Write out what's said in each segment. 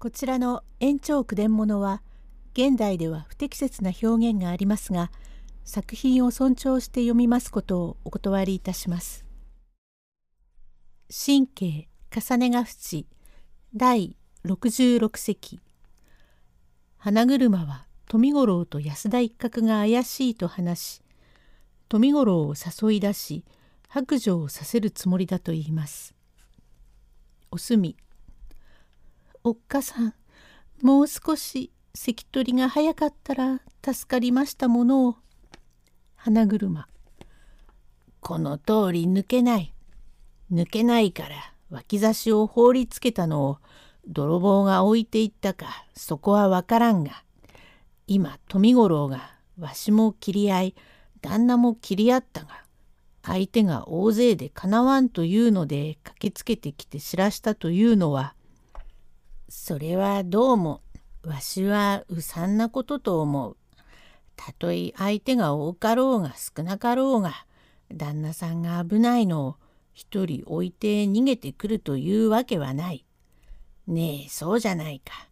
こちらの延長句伝物は現代では不適切な表現がありますが作品を尊重して読みますことをお断りいたします。神経重ねが淵第66席花車は富五郎と安田一角が怪しいと話し富五郎を誘い出し白状をさせるつもりだと言います。おすみおっかさんもう少し関取が早かったら助かりましたものを。花車。この通り抜けない。抜けないから脇差しを放りつけたのを泥棒が置いていったかそこはわからんが。今富五郎がわしも切り合い旦那も切り合ったが相手が大勢でかなわんというので駆けつけてきて知らしたというのはそれはどうもわしはうさんなことと思う。たとえ相手が多かろうが少なかろうが旦那さんが危ないのを一人置いて逃げてくるというわけはない。ねえそうじゃないか。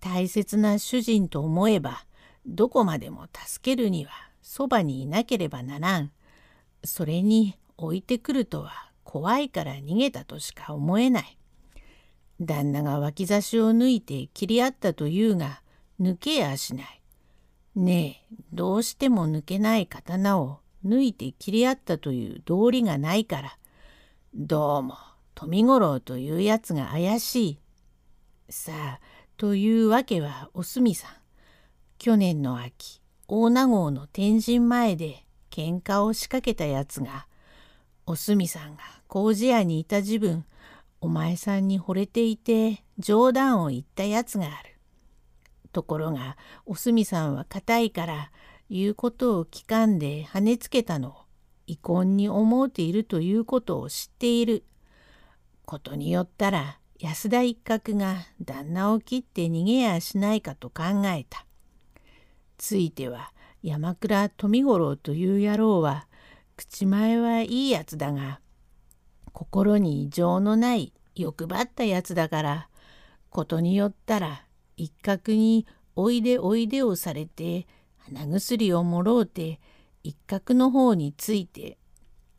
大切な主人と思えばどこまでも助けるにはそばにいなければならん。それに置いてくるとは怖いから逃げたとしか思えない。旦那が脇差しを抜いて切り合ったというが抜けやしない。ねえどうしても抜けない刀を抜いて切り合ったという道理がないからどうも富五郎というやつが怪しい。さあというわけはおすみさん去年の秋大名号の天神前で喧嘩を仕掛けたやつがおすみさんが麹屋にいた時分お前さんに惚れていて冗談を言ったやつがある。ところがおすみさんは固いから言うことを聞かんで跳ねつけたのを遺恨に思うているということを知っている。ことによったら安田一角が旦那を切って逃げやしないかと考えた。ついては山倉富五郎という野郎は口前はいいやつだが心に情のない欲張ったやつだからことによったら一角においでおいでをされて鼻薬をもろうて一角の方について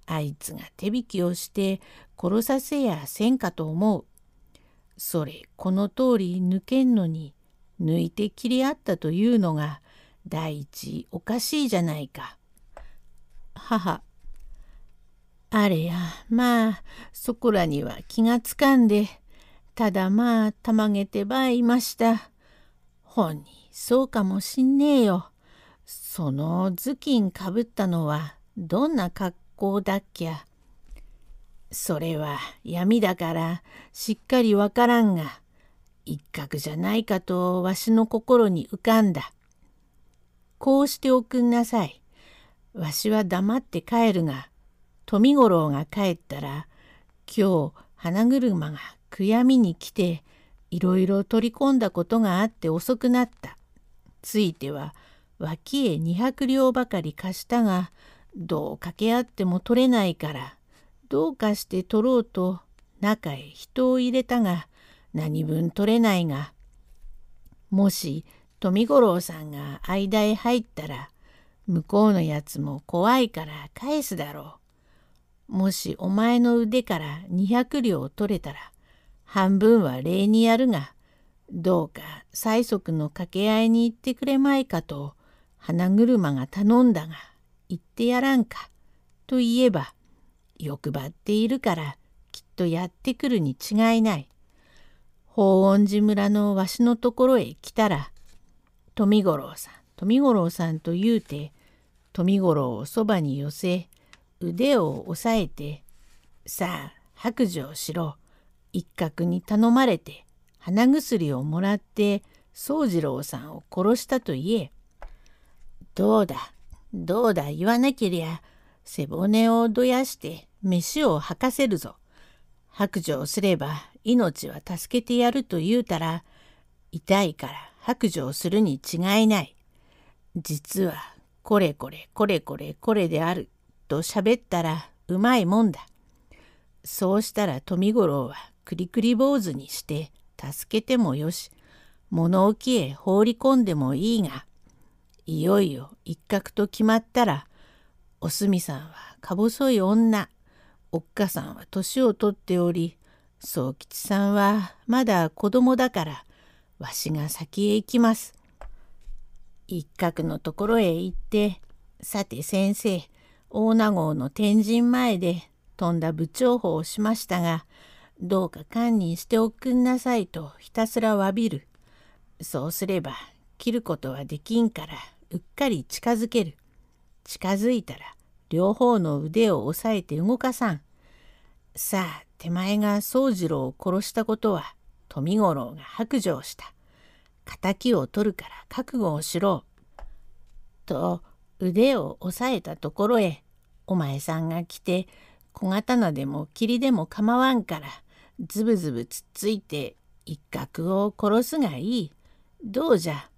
あいつが手引きをして殺させやせんかと思う。それこの通り抜けんのに抜いて切り合ったというのが第一おかしいじゃないか。母あれやまあそこらには気がつかんでただまあたまげてばいました。ほんにそうかもしんねえよ。その頭巾かぶったのはどんな格好だっきゃ。それは闇だからしっかりわからんが一角じゃないかとわしの心に浮かんだ。こうしておくんなさい。わしは黙って帰るが富五郎が帰ったら今日花車が悔やみに来ていろいろ取り込んだことがあって遅くなった。ついては脇へ200両ばかり貸したがどう掛け合っても取れないからどうかして取ろうと中へ人を入れたが何分取れないがもし富五郎さんが間へ入ったら向こうのやつも怖いから返すだろう。もしお前の腕から200両取れたら半分は礼にやるがどうか催促の掛け合いに行ってくれまいかと花車が頼んだが言ってやらんかと言えば欲張っているからきっとやってくるに違いない。法恩寺村のわしのところへ来たら富五郎さん富五郎さんと言うて富五郎をそばに寄せ腕を押さえて「さあ白状しろ」一角に頼まれて鼻薬をもらって宗次郎さんを殺したと言え。どうだ？どうだ？言わなけりゃ背骨をどやして飯を吐かせるぞ。白状すれば命は助けてやると言うたら痛いから白状するに違いない。実はこれこれこれこれこれであると喋ったらうまいもんだ。そうしたら富五郎はくりくり坊主にして助けてもよし物置へ放り込んでもいいが、いよいよ一角と決まったら、おすみさんはか細い女、おっかさんは年をとっており、宗吉さんはまだ子供だから、わしが先へ行きます。一角のところへ行って、さて先生、大名号の天神前で飛んだ部長法をしましたが、どうか堪忍しておくんなさいとひたすら詫びる。そうすれば切ることはできんからうっかり近づける。近づいたら両方の腕を押さえて動かさん。さあ手前が宗次郎を殺したことは富五郎が白状した。敵を取るから覚悟をしろ。と腕を押さえたところへお前さんが来て小刀でも霧でも構わんからズブズブつっついて一角を殺すがいい。どうじゃ。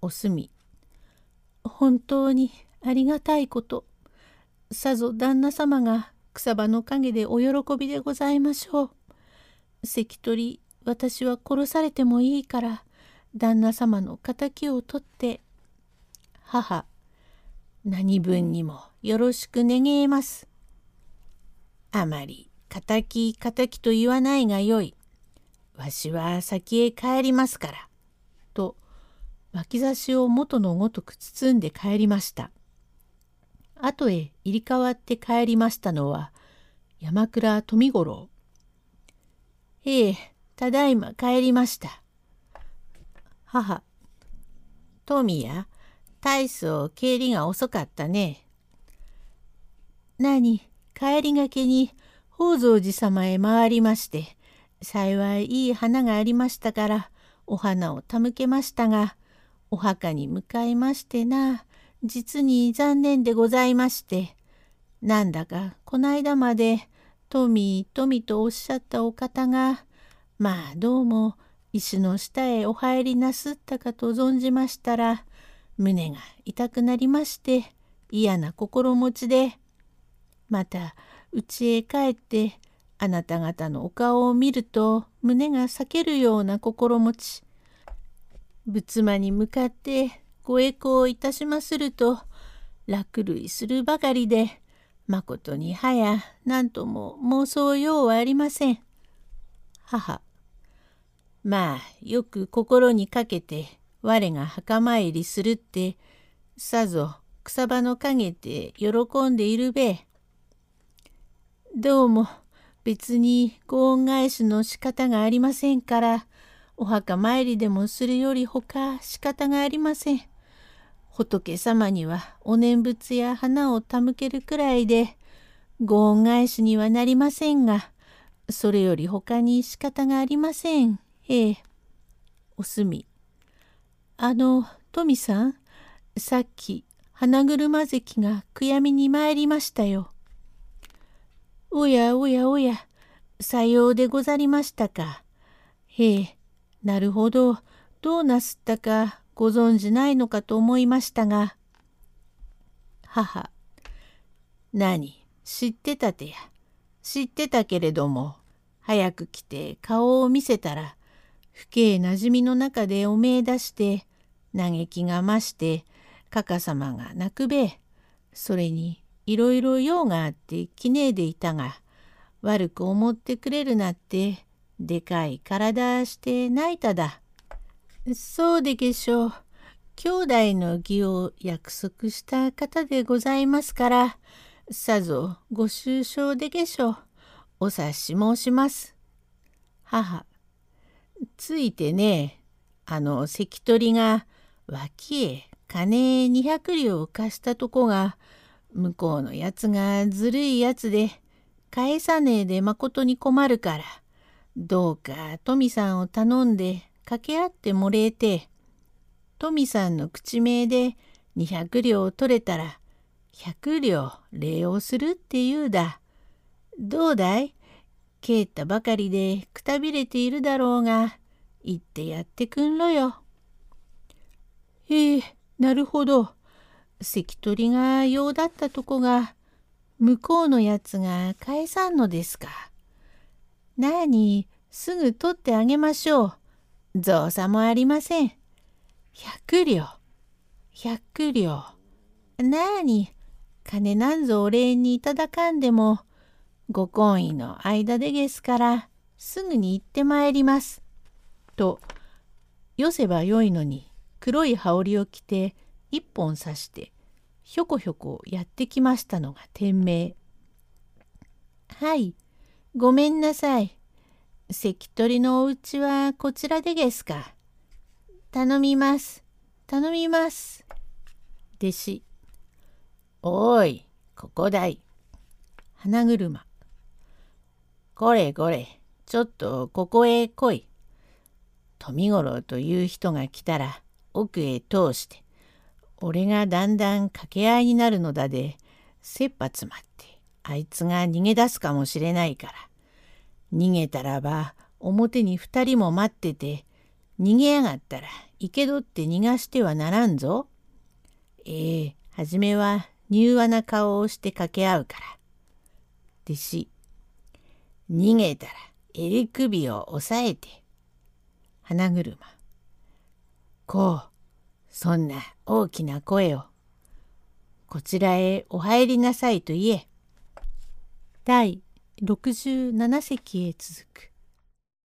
おすみ。本当にありがたいこと。さぞ旦那様が草葉の陰でお喜びでございましょう。関取私は殺されてもいいから旦那様の敵を取って母何分にもよろしく願えます。あまり敵敵と言わないがよい。わしは先へ帰りますから。と脇差しを元のごとく包んで帰りました。後へ入り替わって帰りましたのは山倉富五郎。ええ、ただいま帰りました。母、富や、大層帰りが遅かったね。何、帰りがけに宝蔵寺様へ回りまして、幸いいい花がありましたから、お花を手向けましたが、お墓に向かいましてな、実に残念でございまして、なんだかこないだまで富富とおっしゃったお方が、まあどうも石の下へお入りなすったかと存じましたら、胸が痛くなりまして、嫌な心持ちで、また家へ帰ってあなた方のお顔を見ると胸が裂けるような心持ち。仏間に向かってご栄光をいたしますると落類するばかりでまことにはや何とも妄想ようはありません。母まあよく心にかけて我が墓参りするってさぞ草葉の陰で喜んでいるべ。どうも別にご恩返しの仕方がありませんからお墓参りでもするよりほか仕方がありません。仏様にはお念仏や花を手向けるくらいでご恩返しにはなりませんがそれよりほかに仕方がありません。ええ。おすみ。あの、トミさん、さっき花車関が悔やみに参りましたよ。おやおやおや、さようでござりましたか。へえ、なるほど、どうなすったかご存じないのかと思いましたが。母、何、知ってたてや。知ってたけれども、早く来て顔を見せたら、不敬なじみの中でおめえ出して、嘆きが増して、かかさまが泣くべ。それにいろいろ用があってきねえでいたが悪く思ってくれるなってでかい体して泣いただ。そうでけしょう。兄弟の義を約束した方でございますからさぞご愁傷でけしょう。お察し申します。母。ついてねあの関取が脇へ金200両を貸したとこが向こうのやつがずるいやつで返さねえでまことに困るからどうかトミさんを頼んで掛け合ってもれえてトミさんの口名で200両取れたら100両礼をするって言うだ。どうだい？帰ったばかりでくたびれているだろうが言ってやってくんろよ。ええなるほど。関取が用だったとこが向こうのやつが返さんのですか。なあにすぐ取ってあげましょう。造作もありません。百両。百両。なあに、金なんぞお礼にいただかんでも、ご婚姻の間でげすから、すぐに行ってまいります。と、よせばよいのに、黒い羽織を着て、一本刺して、ひょこひょこやってきましたのが天命。はい、ごめんなさい。関取のお家はこちらでげすか。頼みます。頼みます。弟子。おい、ここだい。花車。これこれ、ちょっとここへ来い。富五郎という人が来たら奥へ通して、俺がだんだん掛け合いになるのだで、切羽詰まってあいつが逃げ出すかもしれないから。逃げたらば表に二人も待ってて、逃げやがったら生け取って逃がしてはならんぞ。ええはじめは柔和な顔をして掛け合うから。弟子、逃げたら襟首を押さえて。花車、こう、そんな大きな声を。こちらへお入りなさいと言え。第67席へ続く。